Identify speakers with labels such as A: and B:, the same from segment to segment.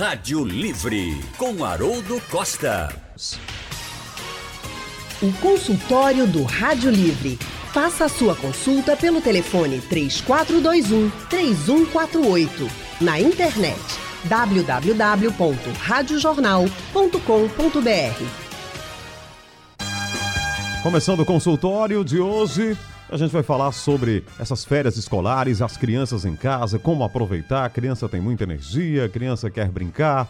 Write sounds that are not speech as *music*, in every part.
A: Rádio Livre, com Haroldo Costa.
B: O consultório do Rádio Livre. Faça a sua consulta pelo telefone 3421 3148. Na internet www.radiojornal.com.br.
C: Começando o consultório de hoje, a gente vai falar sobre essas férias escolares, as crianças em casa, como aproveitar. A criança tem muita energia, a criança quer brincar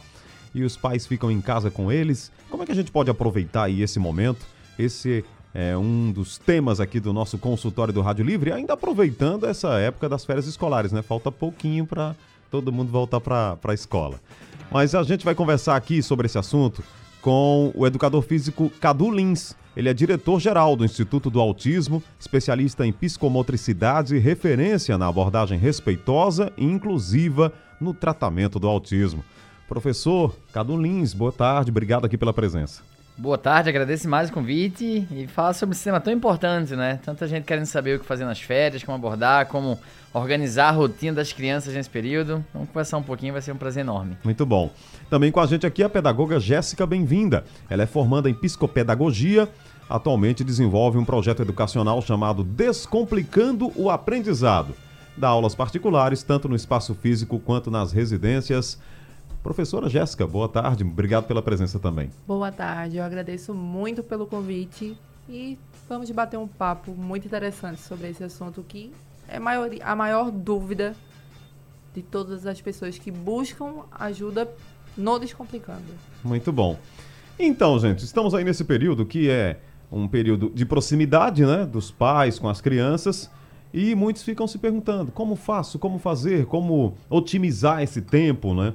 C: e os pais ficam em casa com eles. Como é que a gente pode aproveitar aí esse momento? Esse é um dos temas aqui do nosso consultório do Rádio Livre, ainda aproveitando essa época das férias escolares, né? Falta pouquinho para todo mundo voltar para a escola. Mas a gente vai conversar aqui sobre esse assunto com o educador físico Cadu Lins. Ele é diretor-geral do Instituto do Autismo, especialista em psicomotricidade e referência na abordagem respeitosa e inclusiva no tratamento do autismo. Professor Cadu Lins, boa tarde, obrigado aqui pela presença.
D: Boa tarde, agradeço mais o convite e falar sobre esse tema tão importante, né? Tanta gente querendo saber o que fazer nas férias, como abordar, como organizar a rotina das crianças nesse período. Vamos conversar um pouquinho, vai ser um prazer enorme.
C: Muito bom. Também com a gente aqui a pedagoga Jéssica Bem-vinda. Ela é formanda em psicopedagogia, atualmente desenvolve um projeto educacional chamado Descomplicando o Aprendizado. Dá aulas particulares, tanto no espaço físico quanto nas residências. Professora Jéssica, boa tarde, obrigado pela presença também.
E: Boa tarde, eu agradeço muito pelo convite e vamos bater um papo muito interessante sobre esse assunto que é maior, a maior dúvida de todas as pessoas que buscam ajuda no Descomplicando.
C: Muito bom. Então, gente, estamos aí nesse período que é um período de proximidade, né, dos pais com as crianças. E muitos ficam se perguntando: como faço, como fazer, como otimizar esse tempo, né?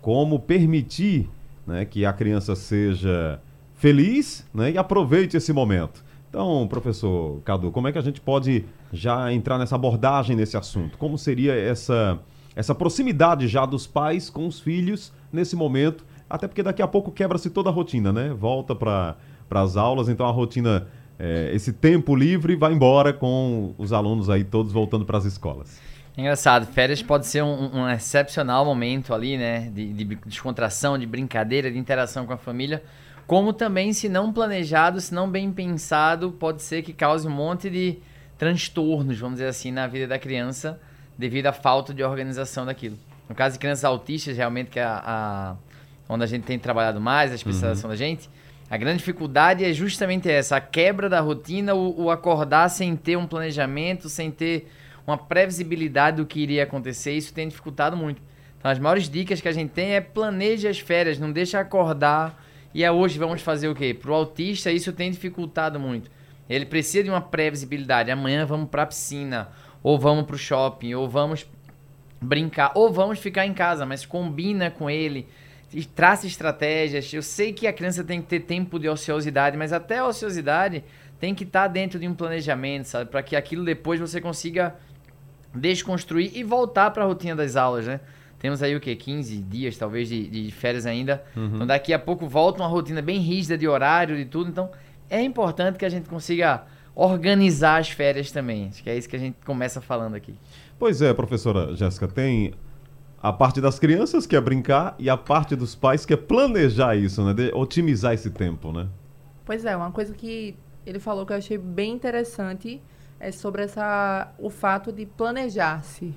C: Como permitir né, que a criança seja feliz né, e aproveite esse momento. Então, professor Cadu, como é que a gente pode já entrar nessa abordagem nesse assunto? Como seria essa, essa proximidade já dos pais com os filhos nesse momento? Até porque daqui a pouco quebra-se toda a rotina, né? Volta para as aulas, então a rotina, é, esse tempo livre vai embora com os alunos aí todos voltando para as escolas.
D: Engraçado, férias pode ser um, um excepcional momento ali, né? De, de, descontração, de brincadeira, de interação com a família. Como também, se não planejado, se não bem pensado, pode ser que cause um monte de transtornos, vamos dizer assim, na vida da criança, devido à falta de organização daquilo. No caso de crianças autistas, realmente, que é a, a onde a gente tem trabalhado mais, a especialização uhum. da gente, a grande dificuldade é justamente essa, a quebra da rotina, o, o acordar sem ter um planejamento, sem ter uma previsibilidade do que iria acontecer, isso tem dificultado muito. Então, as maiores dicas que a gente tem é planeje as férias, não deixe acordar e é hoje vamos fazer o quê? Para o autista, isso tem dificultado muito. Ele precisa de uma previsibilidade. Amanhã vamos para a piscina, ou vamos para o shopping, ou vamos brincar, ou vamos ficar em casa, mas combina com ele, traça estratégias. Eu sei que a criança tem que ter tempo de ociosidade, mas até a ociosidade tem que estar tá dentro de um planejamento, sabe? Para que aquilo depois você consiga desconstruir e voltar para a rotina das aulas, né? Temos aí o que? 15 dias, talvez, de, de férias ainda. Uhum. Então daqui a pouco volta uma rotina bem rígida de horário e tudo. Então é importante que a gente consiga organizar as férias também. Acho que é isso que a gente começa falando aqui.
C: Pois é, professora Jéssica, tem a parte das crianças que é brincar e a parte dos pais que é planejar isso, né? De otimizar esse tempo, né?
E: Pois é, uma coisa que ele falou que eu achei bem interessante é sobre essa, o fato de planejar-se.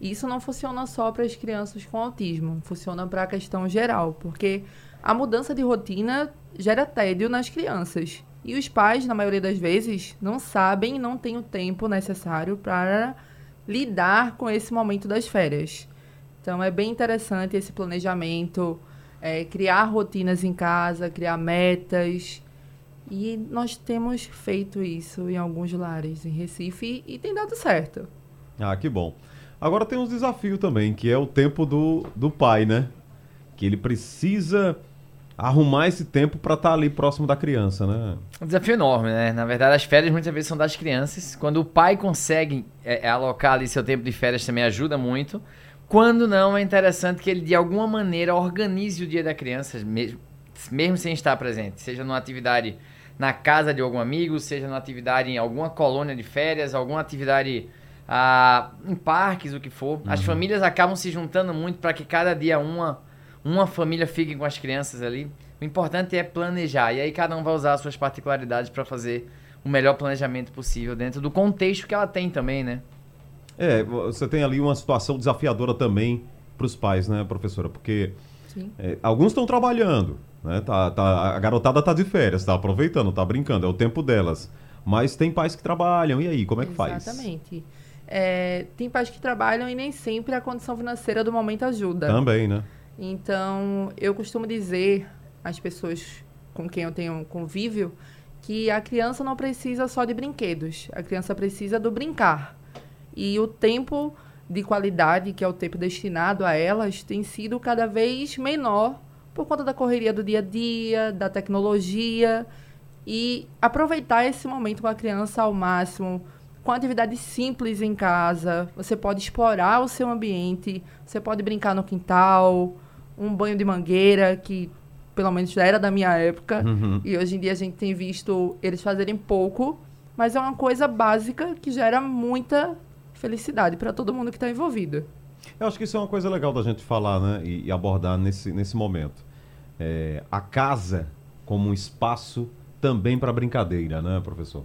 E: Isso não funciona só para as crianças com autismo, funciona para a questão geral, porque a mudança de rotina gera tédio nas crianças. E os pais, na maioria das vezes, não sabem e não têm o tempo necessário para lidar com esse momento das férias. Então, é bem interessante esse planejamento, é, criar rotinas em casa, criar metas, e nós temos feito isso em alguns lares em Recife e tem dado certo.
C: Ah, que bom. Agora tem um desafio também, que é o tempo do, do pai, né? Que ele precisa arrumar esse tempo para estar tá ali próximo da criança, né?
D: Um desafio enorme, né? Na verdade, as férias muitas vezes são das crianças. Quando o pai consegue é, é alocar ali seu tempo de férias também ajuda muito. Quando não, é interessante que ele de alguma maneira organize o dia da criança, mesmo, mesmo sem estar presente. Seja numa atividade na casa de algum amigo, seja numa atividade em alguma colônia de férias, alguma atividade ah, em parques, o que for. Uhum. As famílias acabam se juntando muito para que cada dia uma uma família fique com as crianças ali. O importante é planejar. E aí cada um vai usar as suas particularidades para fazer o melhor planejamento possível dentro do contexto que ela tem também, né?
C: É, você tem ali uma situação desafiadora também para os pais, né, professora? Porque é, alguns estão trabalhando, né? Tá, tá, a garotada tá de férias, tá aproveitando, tá brincando, é o tempo delas. Mas tem pais que trabalham, e aí, como é que
E: Exatamente.
C: faz?
E: Exatamente. É, tem pais que trabalham e nem sempre a condição financeira do momento ajuda.
C: Também, né?
E: Então, eu costumo dizer às pessoas com quem eu tenho convívio que a criança não precisa só de brinquedos, a criança precisa do brincar. E o tempo de qualidade, que é o tempo destinado a elas, tem sido cada vez menor por conta da correria do dia a dia, da tecnologia. E aproveitar esse momento com a criança ao máximo, com atividades simples em casa. Você pode explorar o seu ambiente, você pode brincar no quintal, um banho de mangueira, que pelo menos já era da minha época,
C: Uhum.
E: e hoje em dia a gente tem visto eles fazerem pouco, mas é uma coisa básica que gera muita felicidade para todo mundo que está envolvido.
C: Eu acho que isso é uma coisa legal da gente falar, né? E, e abordar nesse, nesse momento. É, a casa como um espaço também para brincadeira, né, professor?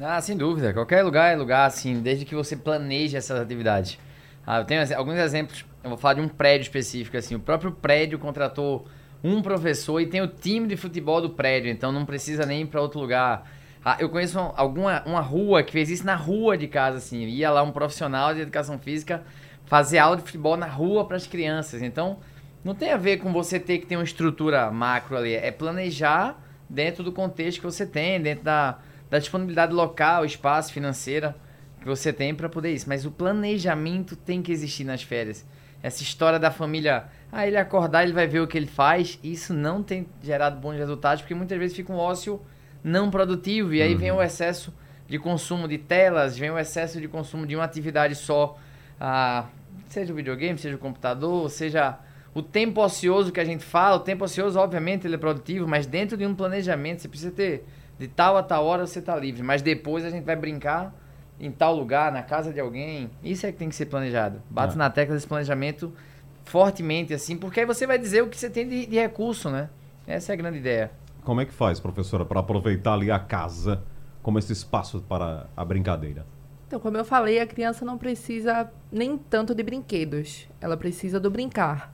D: Ah, sem dúvida. Qualquer lugar é lugar, assim, desde que você planeje essas atividades. Ah, eu tenho alguns exemplos. Eu vou falar de um prédio específico, assim. O próprio prédio contratou um professor e tem o time de futebol do prédio, então não precisa nem ir para outro lugar. Ah, eu conheço um- alguma uma rua que fez isso na rua de casa, assim. Ia lá um profissional de educação física fazer aula de futebol na rua para as crianças. Então, não tem a ver com você ter que ter uma estrutura macro ali. É planejar dentro do contexto que você tem, dentro da, da disponibilidade local, espaço, financeira que você tem para poder isso. Mas o planejamento tem que existir nas férias. Essa história da família, ah, ele acordar, ele vai ver o que ele faz, isso não tem gerado bons resultados, porque muitas vezes fica um ócio não produtivo e aí vem o excesso de consumo de telas, vem o excesso de consumo de uma atividade só, ah, seja o videogame, seja o computador, seja o tempo ocioso que a gente fala, o tempo ocioso, obviamente, ele é produtivo, mas dentro de um planejamento, você precisa ter de tal a tal hora você tá livre, mas depois a gente vai brincar em tal lugar, na casa de alguém. Isso é que tem que ser planejado. Bato
C: É.
D: na tecla desse planejamento fortemente, assim, porque aí você vai dizer o que você tem de, de recurso, né? Essa é a grande ideia.
C: Como é que faz, professora, para aproveitar ali a casa como esse espaço para a brincadeira?
E: Então, como eu falei, a criança não precisa nem tanto de brinquedos, ela precisa do brincar.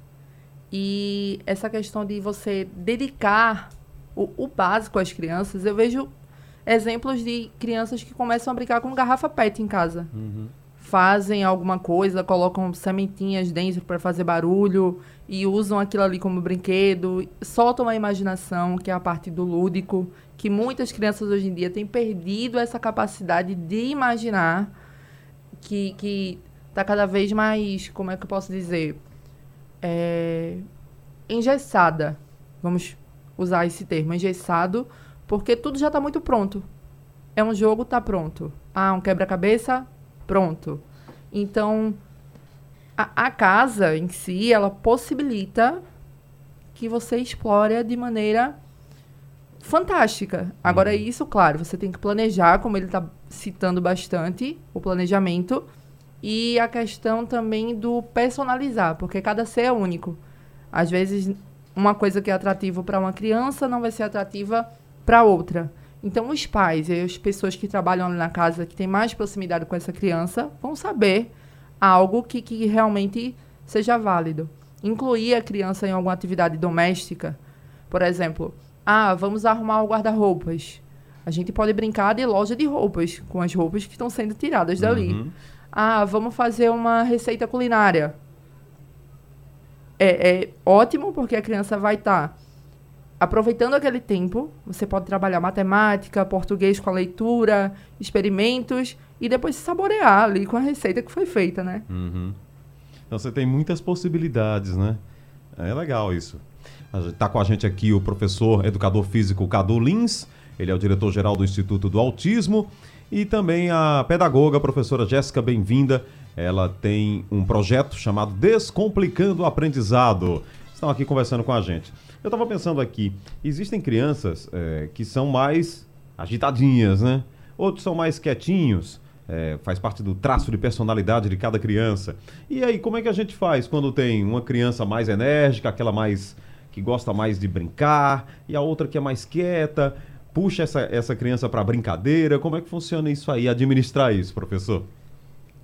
E: E essa questão de você dedicar o, o básico às crianças, eu vejo exemplos de crianças que começam a brincar com garrafa PET em casa. Fazem alguma coisa, colocam sementinhas dentro para fazer barulho e usam aquilo ali como brinquedo, soltam a imaginação, que é a parte do lúdico, que muitas crianças hoje em dia têm perdido essa capacidade de imaginar, que, que tá cada vez mais, como é que eu posso dizer, é, engessada. Vamos usar esse termo, engessado, porque tudo já está muito pronto. É um jogo, tá pronto. Ah, um quebra-cabeça, pronto. Então, a, a casa em si, ela possibilita que você explore de maneira fantástica. Agora, isso, claro, você tem que planejar, como ele está citando bastante, o planejamento. E a questão também do personalizar, porque cada ser é único. Às vezes, uma coisa que é atrativa para uma criança não vai ser atrativa para outra. Então, os pais e as pessoas que trabalham ali na casa, que têm mais proximidade com essa criança, vão saber algo que, que realmente seja válido. Incluir a criança em alguma atividade doméstica, por exemplo, ah, vamos arrumar o guarda-roupas. A gente pode brincar de loja de roupas, com as roupas que estão sendo tiradas dali.
C: Uhum.
E: Ah, vamos fazer uma receita culinária. É, é ótimo porque a criança vai estar aproveitando aquele tempo. Você pode trabalhar matemática, português com a leitura, experimentos e depois saborear ali com a receita que foi feita, né?
C: Uhum. Então você tem muitas possibilidades, né? É legal isso. Está com a gente aqui o professor educador físico Cadu Lins, ele é o diretor-geral do Instituto do Autismo, e também a pedagoga, a professora Jéssica Bem-vinda. Ela tem um projeto chamado Descomplicando o Aprendizado. Estão aqui conversando com a gente. Eu estava pensando aqui, existem crianças eh, que são mais agitadinhas, né? Outros são mais quietinhos. é, faz parte do traço de personalidade de cada criança. E aí, como é que a gente faz quando tem uma criança mais enérgica, aquela mais que gosta mais de brincar, e a outra que é mais quieta? Puxa essa, essa criança para brincadeira. Como é que funciona isso aí, administrar isso, professor?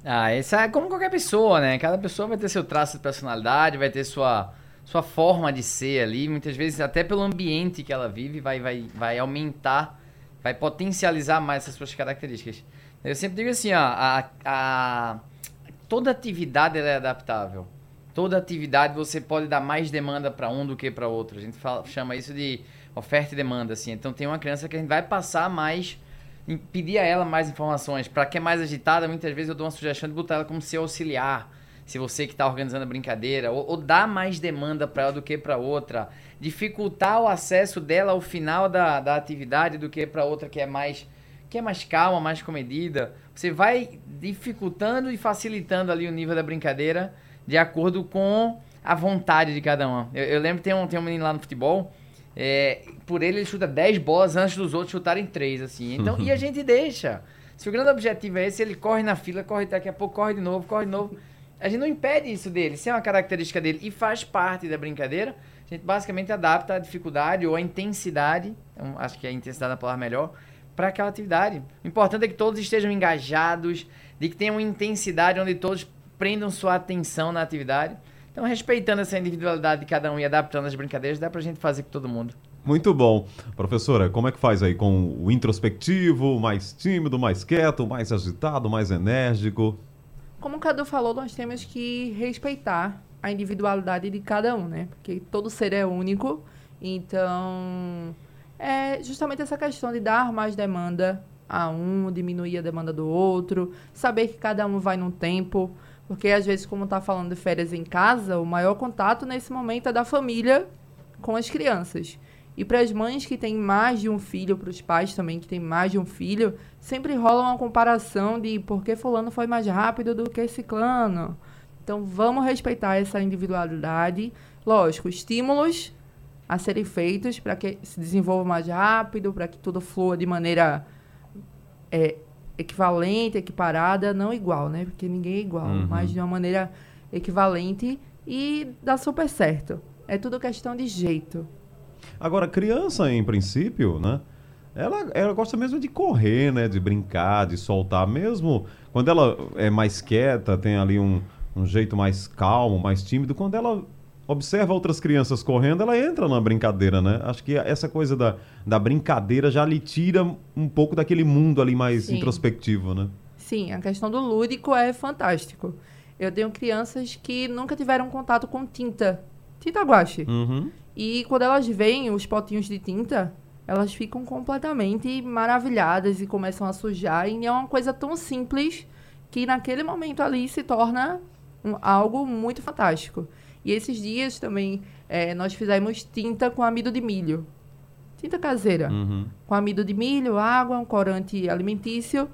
D: Ah, isso é como qualquer pessoa, né? Cada pessoa vai ter seu traço de personalidade, vai ter sua, sua forma de ser ali. Muitas vezes, até pelo ambiente que ela vive, vai, vai, vai aumentar, vai potencializar mais essas suas características. Eu sempre digo assim, ó, a, a, toda atividade é adaptável. Toda atividade você pode dar mais demanda para um do que para outro. A gente fala, chama isso de oferta e demanda, assim. Então tem uma criança que a gente vai passar mais, pedir a ela mais informações. Para quem é mais agitada, muitas vezes eu dou uma sugestão de botar ela como seu auxiliar. Se você que está organizando a brincadeira, ou, ou dar mais demanda para ela do que para outra, dificultar o acesso dela ao final da, da atividade do que para outra que é mais que é mais calma, mais comedida. Você vai dificultando e facilitando ali o nível da brincadeira de acordo com a vontade de cada um. Eu, eu lembro que tem um, tem um menino lá no futebol, é, por ele ele chuta 10 bolas antes dos outros chutarem 3, assim. Então, e a *laughs* gente deixa. Se o grande objetivo é esse, ele corre na fila, corre daqui a pouco, corre de novo, corre de novo. A gente não impede isso dele, isso é uma característica dele e faz parte da brincadeira. A gente basicamente adapta a dificuldade ou a intensidade, então, acho que a intensidade é a palavra melhor, para aquela atividade. O importante é que todos estejam engajados, de que tenham intensidade onde todos prendam sua atenção na atividade. Então, respeitando essa individualidade de cada um e adaptando as brincadeiras, dá pra gente fazer com todo mundo.
C: Muito bom. Professora, como é que faz aí com o introspectivo, mais tímido, mais quieto, mais agitado, mais enérgico?
E: Como o Cadu falou, nós temos que respeitar a individualidade de cada um, né? Porque todo ser é único. Então, é justamente essa questão de dar mais demanda a um, diminuir a demanda do outro, saber que cada um vai num tempo, porque às vezes, como está falando de férias em casa, o maior contato nesse momento é da família com as crianças. E para as mães que têm mais de um filho, para os pais também que têm mais de um filho, sempre rola uma comparação de por que fulano foi mais rápido do que ciclano. Então vamos respeitar essa individualidade. Lógico, estímulos a serem feitos para que se desenvolva mais rápido, para que tudo flua de maneira é, equivalente, equiparada, não igual, né? Porque ninguém é igual, uhum. mas de uma maneira equivalente e dá super certo. É tudo questão de jeito.
C: Agora, criança, em princípio, né? Ela, ela gosta mesmo de correr, né? De brincar, de soltar. Mesmo quando ela é mais quieta, tem ali um, um jeito mais calmo, mais tímido. Quando ela observa outras crianças correndo, ela entra na brincadeira, né? Acho que essa coisa da, da brincadeira já lhe tira um pouco daquele mundo ali mais Sim. introspectivo, né?
E: Sim, a questão do lúdico é fantástico. Eu tenho crianças que nunca tiveram contato com tinta, tinta guache.
C: Uhum.
E: E quando elas veem os potinhos de tinta, elas ficam completamente maravilhadas e começam a sujar. E é uma coisa tão simples que naquele momento ali se torna um, algo muito fantástico. E esses dias também é, nós fizemos tinta com amido de milho. Tinta caseira.
C: Uhum.
E: Com amido de milho, água, um corante alimentício.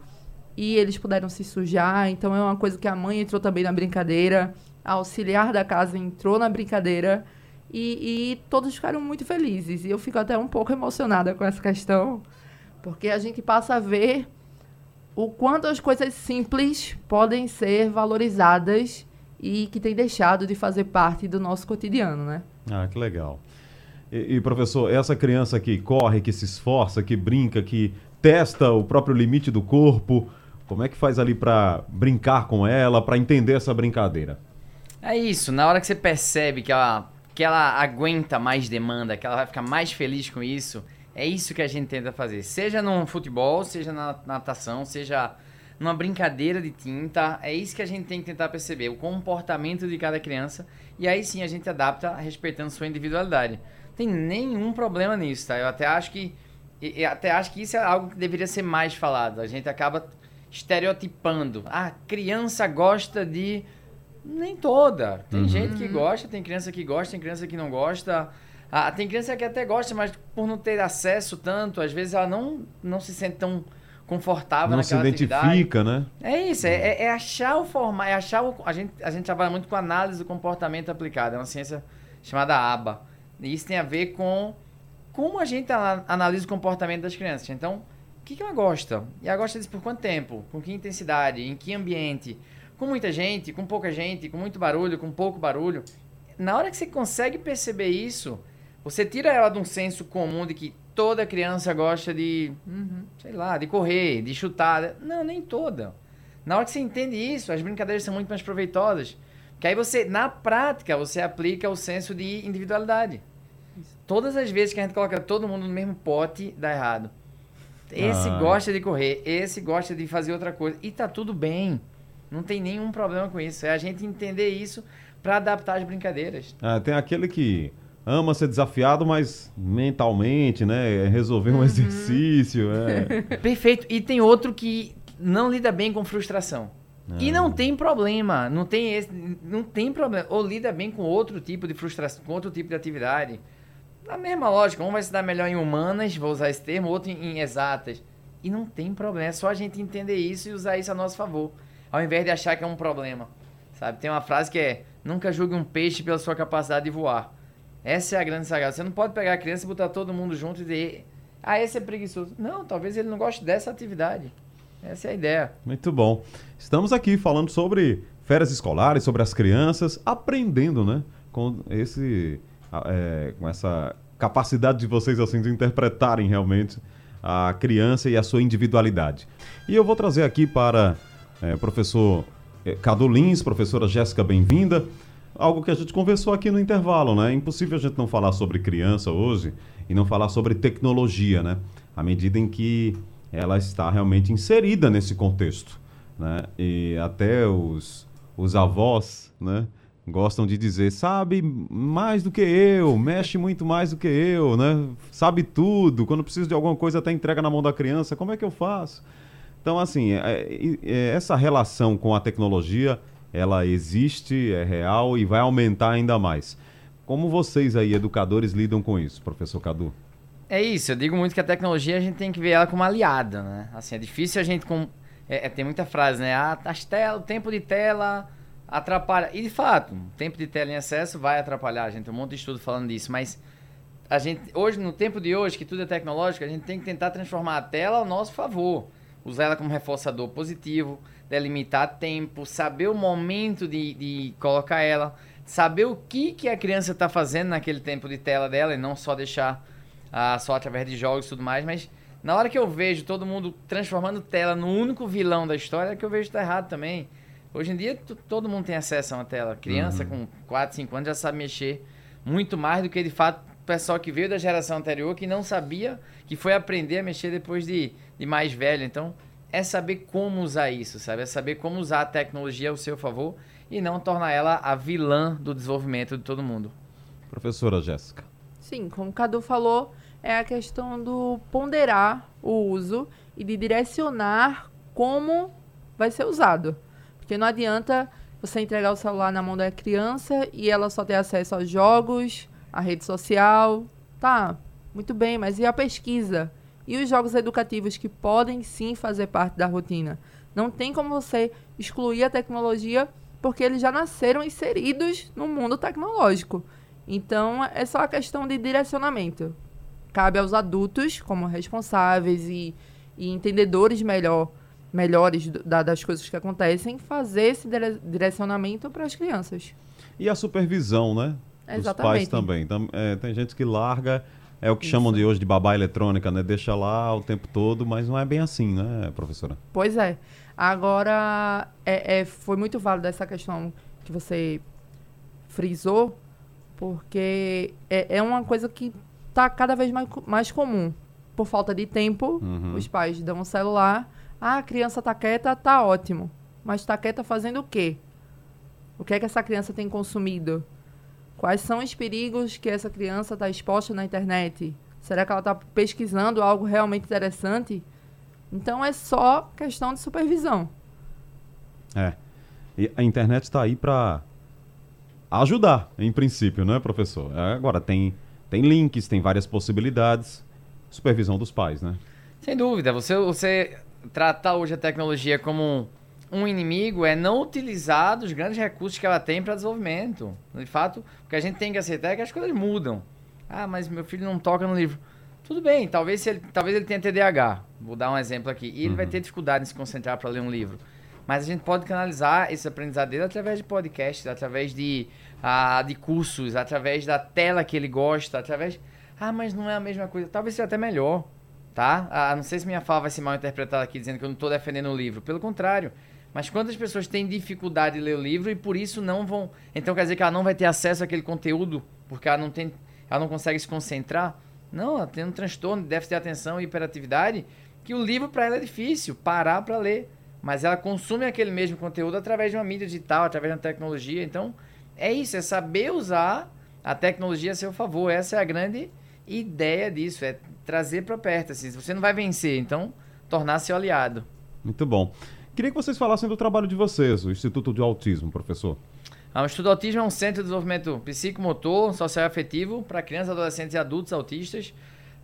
E: E eles puderam se sujar. Então é uma coisa que a mãe entrou também na brincadeira. A auxiliar da casa entrou na brincadeira. E, e todos ficaram muito felizes. E eu fico até um pouco emocionada com essa questão. Porque a gente passa a ver o quanto as coisas simples podem ser valorizadas e que tem deixado de fazer parte do nosso cotidiano, né?
C: Ah, que legal. E, e, professor, essa criança que corre, que se esforça, que brinca, que testa o próprio limite do corpo, como é que faz ali para brincar com ela, para entender essa brincadeira?
D: É isso, na hora que você percebe que ela, que ela aguenta mais demanda, que ela vai ficar mais feliz com isso, é isso que a gente tenta fazer. Seja no futebol, seja na natação, seja numa brincadeira de tinta. É isso que a gente tem que tentar perceber, o comportamento de cada criança. E aí sim a gente adapta respeitando sua individualidade. Não tem nenhum problema nisso, tá? Eu até acho que. Eu até acho que isso é algo que deveria ser mais falado. A gente acaba estereotipando. Ah, criança gosta de. Nem toda. Tem uhum. gente que gosta, tem criança que gosta, tem criança que não gosta. Ah, tem criança que até gosta, mas por não ter acesso tanto, às vezes ela não, não se sente tão confortável
C: não
D: naquela
C: se identifica, atividade. né?
D: É isso, é, é, é, achar o formato, é achar o, a gente a gente trabalha muito com análise do comportamento aplicado, é uma ciência chamada ABA. E isso tem a ver com como a gente analisa o comportamento das crianças. Então, que, que ela gosta? E ela gosta disso por quanto tempo? Com que intensidade? Em que ambiente? Com muita gente? Com pouca gente? Com muito barulho? Com pouco barulho? Na hora que você consegue perceber isso, você tira ela de um senso comum de que toda criança gosta de, uhum. sei lá, de correr, de chutar. Não, nem toda. Na hora que você entende isso, as brincadeiras são muito mais proveitosas. Que aí você, na prática, você aplica o senso de individualidade. Todas as vezes que a gente coloca todo mundo no mesmo pote, dá errado. Esse ah. gosta de correr, esse gosta de fazer outra coisa. E tá tudo bem. Não tem nenhum problema com isso. É a gente entender isso para adaptar as brincadeiras.
C: Ah, tem aquele que ama ser desafiado, mas mentalmente, né? Resolver um uhum. exercício. É. *laughs*
D: Perfeito. E tem outro que não lida bem com frustração. E não tem problema, não tem esse, não tem problema. Ou lida bem com outro tipo de frustração, com outro tipo de atividade. Na mesma lógica, um vai se dar melhor em humanas, vou usar esse termo, outro em, em exatas. E não tem problema, é só a gente entender isso e usar isso a nosso favor, ao invés de achar que é um problema. Sabe? Tem uma frase que é: nunca julgue um peixe pela sua capacidade de voar. Essa é a grande sacada. Você não pode pegar a criança e botar todo mundo junto e dizer: "Ah, esse é preguiçoso". Não, talvez ele não goste dessa atividade. Essa é a ideia.
C: Muito bom. Estamos aqui falando sobre férias escolares, sobre as crianças, aprendendo, né? Com esse, é, com essa capacidade de vocês assim de interpretarem realmente a criança e a sua individualidade. E eu vou trazer aqui para é, professor é, Cadu Lins, professora Jéssica, bem-vinda. Algo que a gente conversou aqui no intervalo, né? É impossível a gente não falar sobre criança hoje e não falar sobre tecnologia, né? À medida em que ela está realmente inserida nesse contexto. Né? E até os, os avós né, gostam de dizer, sabe mais do que eu, mexe muito mais do que eu, né? sabe tudo, quando precisa de alguma coisa até entrega na mão da criança, como é que eu faço? Então, assim, é, é, é, essa relação com a tecnologia, ela existe, é real e vai aumentar ainda mais. Como vocês aí, educadores, lidam com isso, professor Cadu?
D: É isso, eu digo muito que a tecnologia a gente tem que ver ela como aliada, né? Assim, é difícil a gente com é, é, tem muita frase, né? Ah, as tela, o tempo de tela atrapalha. E de fato, o tempo de tela em excesso vai atrapalhar. A gente tem um monte de estudo falando disso, mas a gente hoje no tempo de hoje que tudo é tecnológico, a gente tem que tentar transformar a tela ao nosso favor, usar ela como reforçador positivo, delimitar tempo, saber o momento de, de colocar ela, saber o que que a criança está fazendo naquele tempo de tela dela e não só deixar ah, só através de jogos e tudo mais, mas na hora que eu vejo todo mundo transformando tela no único vilão da história, é que eu vejo que tá errado também. Hoje em dia, todo mundo tem acesso a uma tela. Criança uhum. com 4, 5 anos já sabe mexer muito mais do que, de fato, o pessoal que veio da geração anterior, que não sabia, que foi aprender a mexer depois de, de mais velho. Então, é saber como usar isso, sabe? É saber como usar a tecnologia ao seu favor e não tornar ela a vilã do desenvolvimento de todo mundo.
C: Professora Jéssica.
E: Sim, como o Cadu falou, é a questão do ponderar o uso e de direcionar como vai ser usado. Porque não adianta você entregar o celular na mão da criança e ela só ter acesso aos jogos, à rede social. Tá, muito bem, mas e a pesquisa? E os jogos educativos que podem sim fazer parte da rotina? Não tem como você excluir a tecnologia porque eles já nasceram inseridos no mundo tecnológico. Então, é só a questão de direcionamento cabe aos adultos, como responsáveis e, e entendedores melhor, melhores da, das coisas que acontecem, fazer esse dire direcionamento para as crianças.
C: E a supervisão, né? Exatamente. Dos pais também. É, tem gente que larga, é o que Isso. chamam de hoje de babá eletrônica, né? Deixa lá o tempo todo, mas não é bem assim, né, professora?
E: Pois é. Agora, é, é, foi muito válido essa questão que você frisou, porque é, é uma coisa que está cada vez mais, mais comum. Por falta de tempo, uhum. os pais dão um celular. Ah, a criança está quieta, tá ótimo. Mas está quieta fazendo o quê? O que é que essa criança tem consumido? Quais são os perigos que essa criança está exposta na internet? Será que ela está pesquisando algo realmente interessante? Então é só questão de supervisão.
C: É. E a internet está aí para ajudar, em princípio, né, professor? É, agora, tem tem links, tem várias possibilidades. Supervisão dos pais, né?
D: Sem dúvida. Você, você tratar hoje a tecnologia como um inimigo é não utilizar os grandes recursos que ela tem para desenvolvimento. De fato, o que a gente tem que aceitar é que as coisas mudam. Ah, mas meu filho não toca no livro. Tudo bem, talvez ele, talvez ele tenha TDAH. Vou dar um exemplo aqui. E ele vai
C: Uhum.
D: ter dificuldade em se concentrar para ler um livro. Mas a gente pode canalizar esse aprendizado dele através de podcasts, através de, ah, de cursos, através da tela que ele gosta, através. Ah, mas não é a mesma coisa. Talvez seja até melhor, tá? Ah, não sei se minha fala vai ser mal interpretada aqui, dizendo que eu não estou defendendo o livro. Pelo contrário. Mas quantas pessoas têm dificuldade de ler o livro e por isso não vão. Então quer dizer que ela não vai ter acesso àquele conteúdo porque ela não tem, ela não consegue se concentrar? Não, ela tem um transtorno de déficit de atenção e hiperatividade que o livro para ela é difícil parar para ler, mas ela consome aquele mesmo conteúdo através de uma mídia digital, através da tecnologia. Então é isso, é saber usar a tecnologia a seu favor. Essa é a grande ideia disso, é trazer para perto. Assim, você não vai vencer, então tornar seu aliado.
C: Muito bom. Queria que vocês falassem do trabalho de vocês, o Instituto de Autismo, professor.
D: Ah, o Estudo Autismo é um centro de desenvolvimento psicomotor, social e afetivo para crianças, adolescentes e adultos autistas,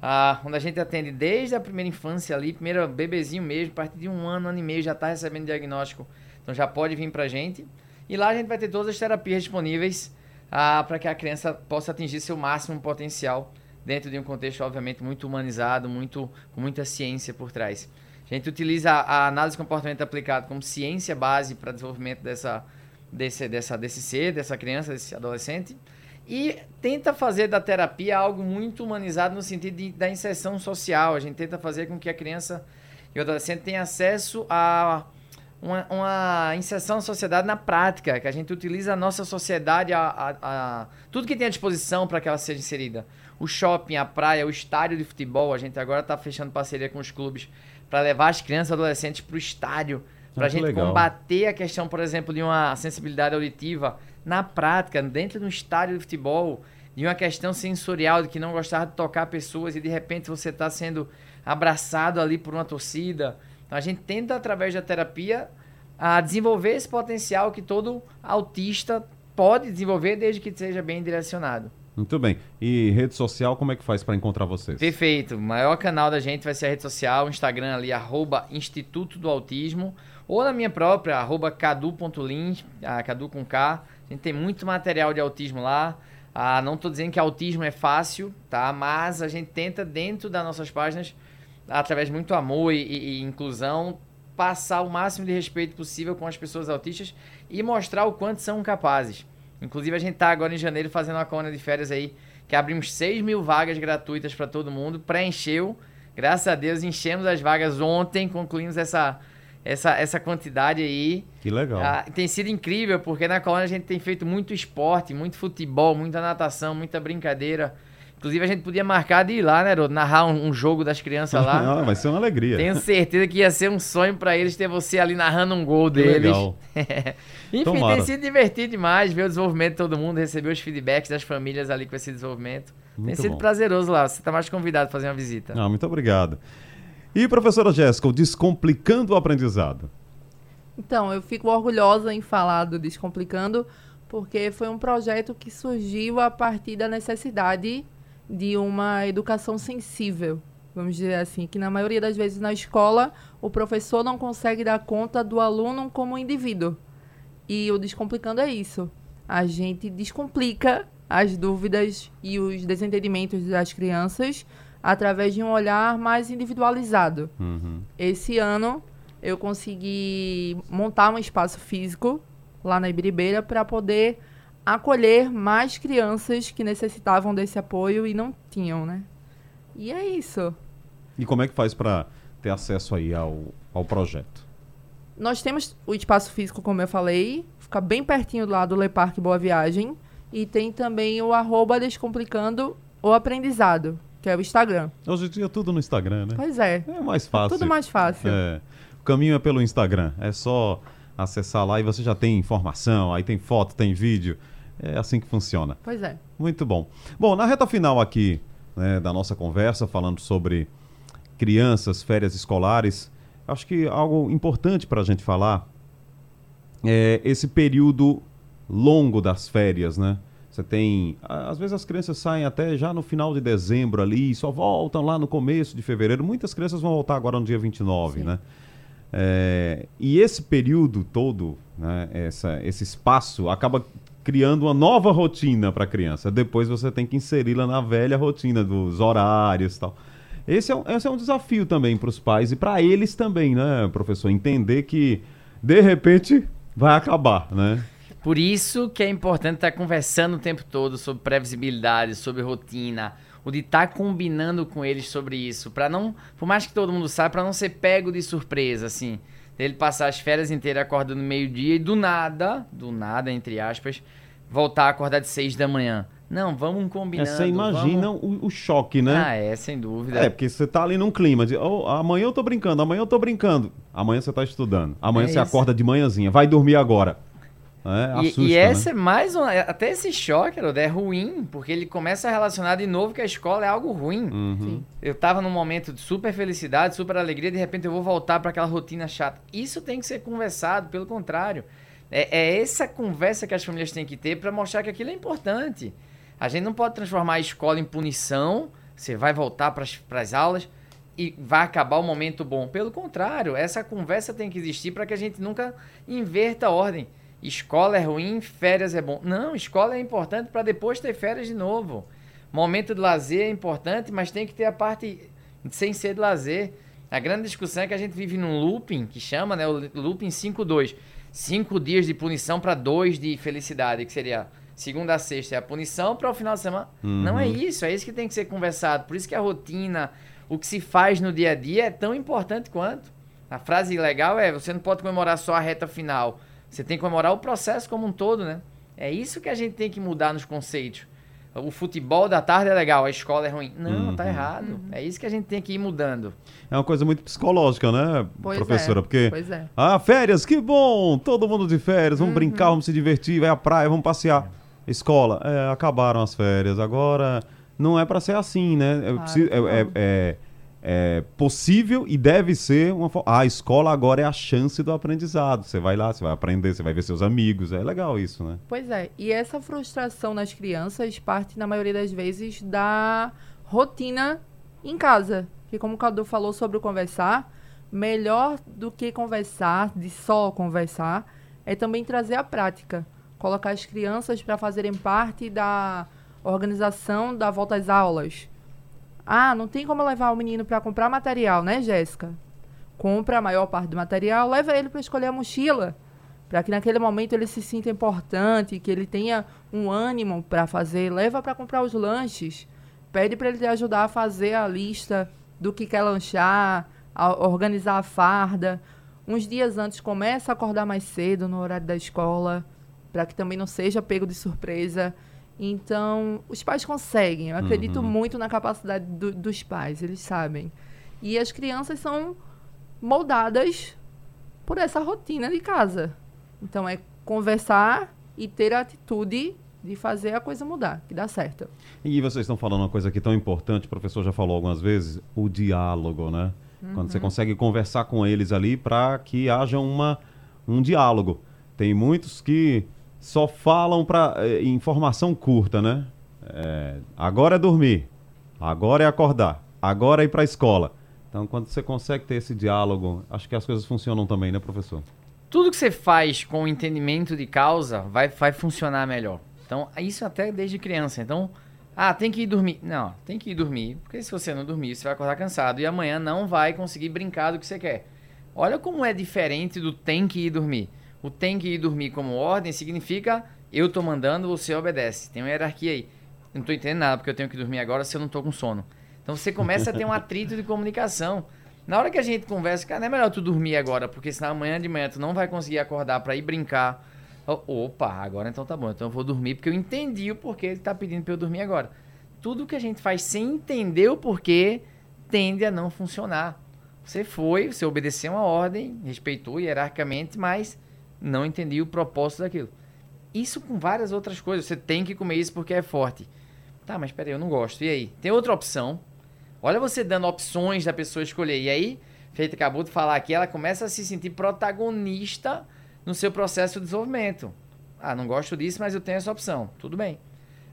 D: ah, onde a gente atende desde a primeira infância ali, primeiro bebezinho mesmo, a partir de um ano, ano e meio já está recebendo diagnóstico, então já pode vir para a gente. E lá a gente vai ter todas as terapias disponíveis ah, para que a criança possa atingir seu máximo potencial dentro de um contexto, obviamente, muito humanizado, muito, com muita ciência por trás. A gente utiliza a análise de comportamento aplicado como ciência base para desenvolvimento dessa, desse, dessa, desse ser, dessa criança, desse adolescente, e tenta fazer da terapia algo muito humanizado no sentido de, da inserção social. A gente tenta fazer com que a criança e o adolescente tenham acesso a uma, uma inserção na sociedade na prática, que a gente utiliza a nossa sociedade, a, a- a- tudo que tem à disposição para que ela seja inserida. O shopping, a praia, o estádio de futebol, a gente agora está fechando parceria com os clubes para levar as crianças e adolescentes para o estádio, para
C: Ah,
D: a
C: que
D: gente
C: legal.
D: combater a questão, por exemplo, de uma sensibilidade auditiva na prática, dentro de um estádio de futebol, de uma questão sensorial de que não gostava de tocar pessoas e de repente você está sendo abraçado ali por uma torcida. Então a gente tenta, através da terapia, a desenvolver esse potencial que todo autista pode desenvolver desde que seja bem direcionado.
C: Muito bem. E rede social, como é que faz para encontrar vocês?
D: Perfeito. O maior canal da gente vai ser a rede social, o Instagram ali, arroba Instituto do Autismo, ou na minha própria, arroba cadu.lins, ah, cadu com K. A gente tem muito material de autismo lá. Ah, não estou dizendo que autismo é fácil, tá? Mas a gente tenta, dentro das nossas páginas, através de muito amor e, e- e inclusão, passar o máximo de respeito possível com as pessoas autistas e mostrar o quanto são capazes. Inclusive, a gente tá agora em janeiro fazendo uma colônia de férias aí, que abrimos 6 mil vagas gratuitas para todo mundo, preencheu. Graças a Deus, enchemos as vagas ontem, concluímos essa, essa, essa quantidade aí.
C: Que legal.
D: Ah, tem sido incrível, porque na colônia a gente tem feito muito esporte, muito futebol, muita natação, muita brincadeira. Inclusive, a gente podia marcar de ir lá, né, Haroldo? Narrar um, um jogo das crianças lá. *laughs*
C: Ah, vai ser uma alegria.
D: Tenho certeza que ia ser um sonho pra eles ter você ali narrando um gol
C: Que
D: deles.
C: legal. *laughs*
D: Enfim,
C: Tomara.
D: tem sido divertido demais ver o desenvolvimento de todo mundo, receber os feedbacks das famílias ali com esse desenvolvimento. tem
C: Muito
D: sido
C: bom.
D: prazeroso lá. Você tá mais convidado a fazer uma visita.
C: Ah, muito obrigado. E professora Jéssica, o Descomplicando o Aprendizado.
E: Então, eu fico orgulhosa em falar do Descomplicando, porque foi um projeto que surgiu a partir da necessidade de uma educação sensível, vamos dizer assim, que na maioria das vezes na escola o professor não consegue dar conta do aluno como indivíduo. E o Descomplicando é isso. A gente descomplica as dúvidas e os desentendimentos das crianças através de um olhar mais individualizado.
C: Uhum.
E: Esse ano eu consegui montar um espaço físico lá na Ibiribeira para poder acolher mais crianças que necessitavam desse apoio e não tinham, né? E é isso.
C: E como é que faz para ter acesso aí ao, ao projeto?
E: Nós temos o espaço físico, como eu falei, fica bem pertinho lá do Le Parque Boa Viagem. E tem também o arroba Descomplicando o Aprendizado, que é o Instagram.
C: Hoje em dia tudo no Instagram, né?
E: Pois é,
C: É mais fácil.
E: tudo mais fácil.
C: É. O caminho é pelo Instagram. É só acessar lá e você já tem informação, aí tem foto, tem vídeo. É assim que funciona.
E: Pois é.
C: Muito bom. Bom, na reta final aqui né, da nossa conversa, falando sobre crianças, férias escolares, acho que algo importante para a gente falar é esse período longo das férias, né? Você tem. Às vezes as crianças saem até já no final de dezembro ali, e só voltam lá no começo de fevereiro. Muitas crianças vão voltar agora no dia 29,
E: Sim.
C: né? É, e esse período todo, né, essa, esse espaço, acaba criando uma nova rotina para a criança. Depois você tem que inseri-la na velha rotina dos horários e tal. Esse é, um, esse é um desafio também para os pais e para eles também, né, professor? Entender que, de repente, vai acabar, né?
D: Por isso que é importante estar conversando o tempo todo sobre previsibilidade, sobre rotina, o de estar combinando com eles sobre isso, para não, por mais que todo mundo saiba, para não ser pego de surpresa, assim. Ele passar as férias inteiras acordando meio-dia e do nada, do nada, entre aspas, voltar a acordar de seis da manhã. Não, vamos combinando.
C: É, você imagina
D: vamos...
C: o, o, choque, né?
D: Ah, é, sem dúvida.
C: É, porque você tá ali num clima de oh, amanhã eu tô brincando, amanhã eu tô brincando. Amanhã você tá estudando. Amanhã é você isso. acorda de manhãzinha, vai dormir agora.
D: É, assusta, e, e essa né? é mais uma, Até esse choque, é ruim, porque ele começa a relacionar de novo que a escola é algo ruim.
C: Uhum.
D: Eu tava num momento de super felicidade, super alegria, de repente eu vou voltar para aquela rotina chata. Isso tem que ser conversado, pelo contrário. É, é essa conversa que as famílias têm que ter para mostrar que aquilo é importante. A gente não pode transformar a escola em punição, você vai voltar para as aulas e vai acabar o momento bom. Pelo contrário, essa conversa tem que existir para que a gente nunca inverta a ordem escola é ruim, férias é bom. Não, escola é importante para depois ter férias de novo. Momento de lazer é importante, mas tem que ter a parte sem ser de lazer. A grande discussão é que a gente vive num looping, que chama, né, o looping 5-2. Cinco dias de punição para dois de felicidade, que seria segunda a sexta é a punição para o final de semana. Uhum. Não é isso, é isso que tem que ser conversado. Por isso que a rotina, o que se faz no dia a dia é tão importante quanto. A frase legal é: você não pode comemorar só a reta final você tem que comemorar o processo como um todo, né? É isso que a gente tem que mudar nos conceitos. O futebol da tarde é legal, a escola é ruim. Não, uhum. tá errado. Uhum. É isso que a gente tem que ir mudando.
C: É uma coisa muito psicológica, né,
E: pois
C: professora?
E: É.
C: Porque.
E: Pois é.
C: Ah, férias, que bom! Todo mundo de férias, vamos uhum. brincar, vamos se divertir, vai à praia, vamos passear. Escola, é, acabaram as férias. Agora, não é para ser assim, né? É, preciso, é, é, é possível e deve ser uma a escola agora é a chance do aprendizado. Você vai lá você vai aprender você vai ver seus amigos. É legal isso né?
E: Pois é e essa frustração nas crianças parte na maioria das vezes da rotina em casa que como o Cadu falou sobre o conversar melhor do que conversar de só conversar é também trazer a prática. Colocar as crianças para fazerem parte da organização da volta às aulas ah, não tem como levar o menino para comprar material, né, Jéssica? Compra a maior parte do material, leva ele para escolher a mochila, para que naquele momento ele se sinta importante, que ele tenha um ânimo para fazer. Leva para comprar os lanches, pede para ele te ajudar a fazer a lista do que quer lanchar, a organizar a farda. Uns dias antes começa a acordar mais cedo no horário da escola, para que também não seja pego de surpresa. Então, os pais conseguem. Eu acredito uhum. muito na capacidade do, dos pais, eles sabem. E as crianças são moldadas por essa rotina de casa. Então, é conversar e ter a atitude de fazer a coisa mudar, que dá certo.
C: E vocês estão falando uma coisa aqui tão importante, o professor já falou algumas vezes, o diálogo, né? Uhum. Quando você uhum. consegue conversar com eles ali para que haja uma, um diálogo. Tem muitos que só falam para é, informação curta, né? É, agora é dormir, agora é acordar, agora é ir para a escola. Então, quando você consegue ter esse diálogo, acho que as coisas funcionam também, né, professor?
D: Tudo que você faz com entendimento de causa vai, vai funcionar melhor. Então, isso até desde criança. Então, ah, tem que ir dormir. Não, tem que ir dormir, porque se você não dormir, você vai acordar cansado e amanhã não vai conseguir brincar do que você quer. Olha como é diferente do tem que ir dormir. O tem que ir dormir como ordem significa eu tô mandando, você obedece. Tem uma hierarquia aí. Não tô entendendo nada porque eu tenho que dormir agora se eu não tô com sono. Então você começa a ter um *laughs* atrito de comunicação. Na hora que a gente conversa, cara, não é melhor tu dormir agora, porque senão amanhã de manhã tu não vai conseguir acordar para ir brincar. Opa, agora então tá bom, então eu vou dormir porque eu entendi o porquê ele tá pedindo para eu dormir agora. Tudo que a gente faz sem entender o porquê tende a não funcionar. Você foi, você obedeceu uma ordem, respeitou hierarquicamente, mas não entendi o propósito daquilo. Isso com várias outras coisas. Você tem que comer isso porque é forte. Tá, mas peraí, eu não gosto. E aí? Tem outra opção. Olha você dando opções da pessoa escolher. E aí, Feita acabou de falar aqui, ela começa a se sentir protagonista no seu processo de desenvolvimento. Ah, não gosto disso, mas eu tenho essa opção. Tudo bem.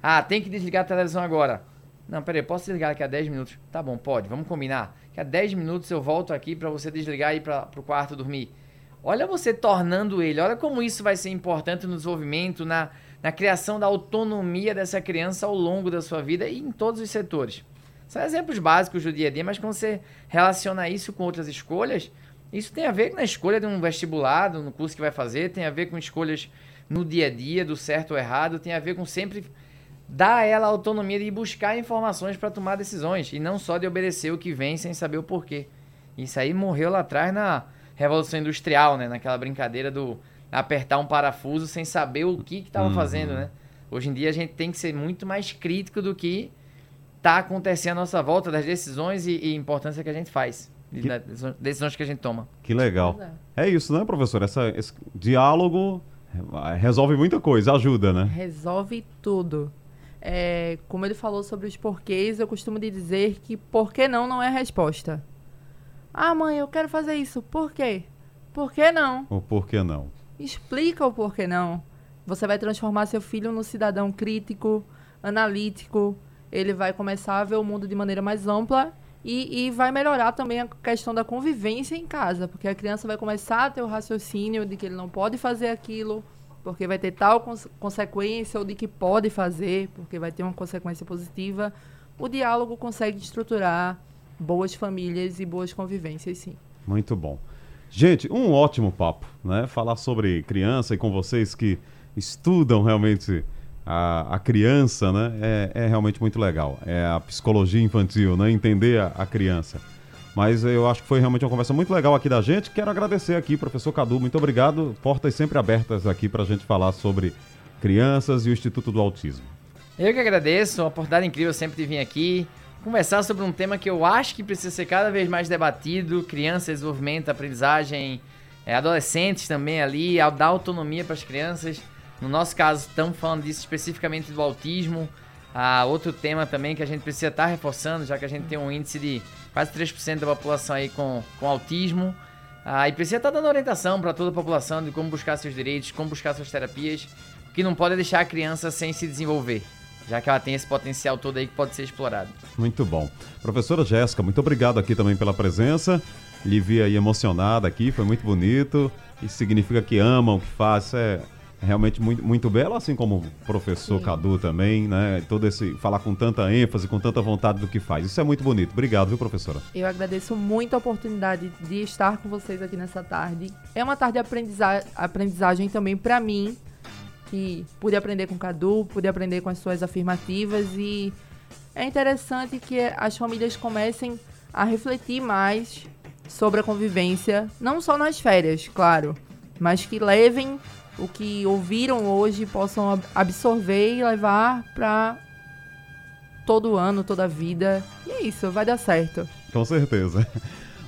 D: Ah, tem que desligar a televisão agora. Não, peraí, posso desligar daqui a 10 minutos? Tá bom, pode, vamos combinar. Daqui a 10 minutos eu volto aqui para você desligar e ir para o quarto dormir. Olha você tornando ele, olha como isso vai ser importante no desenvolvimento, na, na criação da autonomia dessa criança ao longo da sua vida e em todos os setores. São exemplos básicos do dia a dia, mas quando você relaciona isso com outras escolhas, isso tem a ver com a escolha de um vestibulado, no curso que vai fazer, tem a ver com escolhas no dia a dia, do certo ou errado, tem a ver com sempre dar a ela a autonomia de buscar informações para tomar decisões e não só de obedecer o que vem sem saber o porquê. Isso aí morreu lá atrás na Revolução Industrial, né? Naquela brincadeira do apertar um parafuso sem saber o que estava uhum. fazendo, né? Hoje em dia a gente tem que ser muito mais crítico do que está acontecendo à nossa volta, das decisões e, e importância que a gente faz. Que... Das decisões que a gente toma.
C: Que legal. É. é isso, né, professor? Essa, esse diálogo resolve muita coisa, ajuda, né?
E: Resolve tudo. É, como ele falou sobre os porquês, eu costumo dizer que por que não não é a resposta. Ah, mãe, eu quero fazer isso. Por quê? Por que não?
C: O porquê não.
E: Explica o porquê não. Você vai transformar seu filho num cidadão crítico, analítico. Ele vai começar a ver o mundo de maneira mais ampla e, e, vai melhorar também a questão da convivência em casa, porque a criança vai começar a ter o raciocínio de que ele não pode fazer aquilo, porque vai ter tal cons consequência, ou de que pode fazer, porque vai ter uma consequência positiva. O diálogo consegue estruturar boas famílias e boas convivências, sim.
C: Muito bom. Gente, um ótimo papo, né? Falar sobre criança e com vocês que estudam realmente a, a criança, né? É, é, realmente muito legal. É a psicologia infantil, né? Entender a, a, criança. Mas eu acho que foi realmente uma conversa muito legal aqui da gente. Quero agradecer aqui, professor Cadu. Muito obrigado. Portas sempre abertas aqui para a gente falar sobre crianças e o Instituto do Autismo.
D: Eu que agradeço. Uma oportunidade incrível sempre de vir aqui conversar sobre um tema que eu acho que precisa ser cada vez mais debatido: criança, desenvolvimento, aprendizagem, é, adolescentes também ali, dar autonomia para as crianças. No nosso caso, estamos falando disso especificamente do autismo. Ah, outro tema também que a gente precisa estar tá reforçando, já que a gente tem um índice de quase 3% da população aí com, com autismo. Ah, e precisa estar tá dando orientação para toda a população de como buscar seus direitos, como buscar suas terapias, que não pode deixar a criança sem se desenvolver já que ela tem esse potencial todo aí que pode ser explorado.
C: Muito bom. Professora Jéssica, muito obrigado aqui também pela presença. Lhe vi aí emocionada aqui, foi muito bonito. Isso significa que ama o que faz. Isso é realmente muito, muito belo, assim como o professor Sim. Cadu também, né? Todo esse falar com tanta ênfase, com tanta vontade do que faz. Isso é muito bonito. Obrigado, viu, professora?
E: Eu agradeço muito a oportunidade de estar com vocês aqui nessa tarde. É uma tarde de aprendiza aprendizagem também para mim, que pude aprender com o Cadu, pude aprender com as suas afirmativas e é interessante que as famílias comecem a refletir mais sobre a convivência, não só nas férias, claro, mas que levem o que ouviram hoje, possam absorver e levar para todo ano, toda a vida. E é isso, vai dar certo.
C: Com certeza.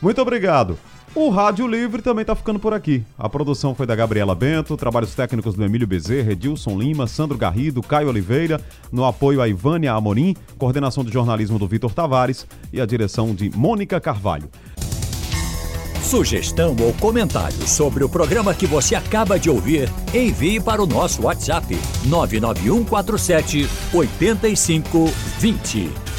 C: Muito obrigado. O Rádio Livre também está ficando por aqui. A produção foi da Gabriela Bento, trabalhos técnicos do Emílio Bezerra, Edilson Lima, Sandro Garrido, Caio Oliveira, no apoio a Ivânia Amorim, coordenação de jornalismo do Vitor Tavares e a direção de Mônica Carvalho.
A: Sugestão ou comentário sobre o programa que você acaba de ouvir, envie para o nosso WhatsApp 99147 8520.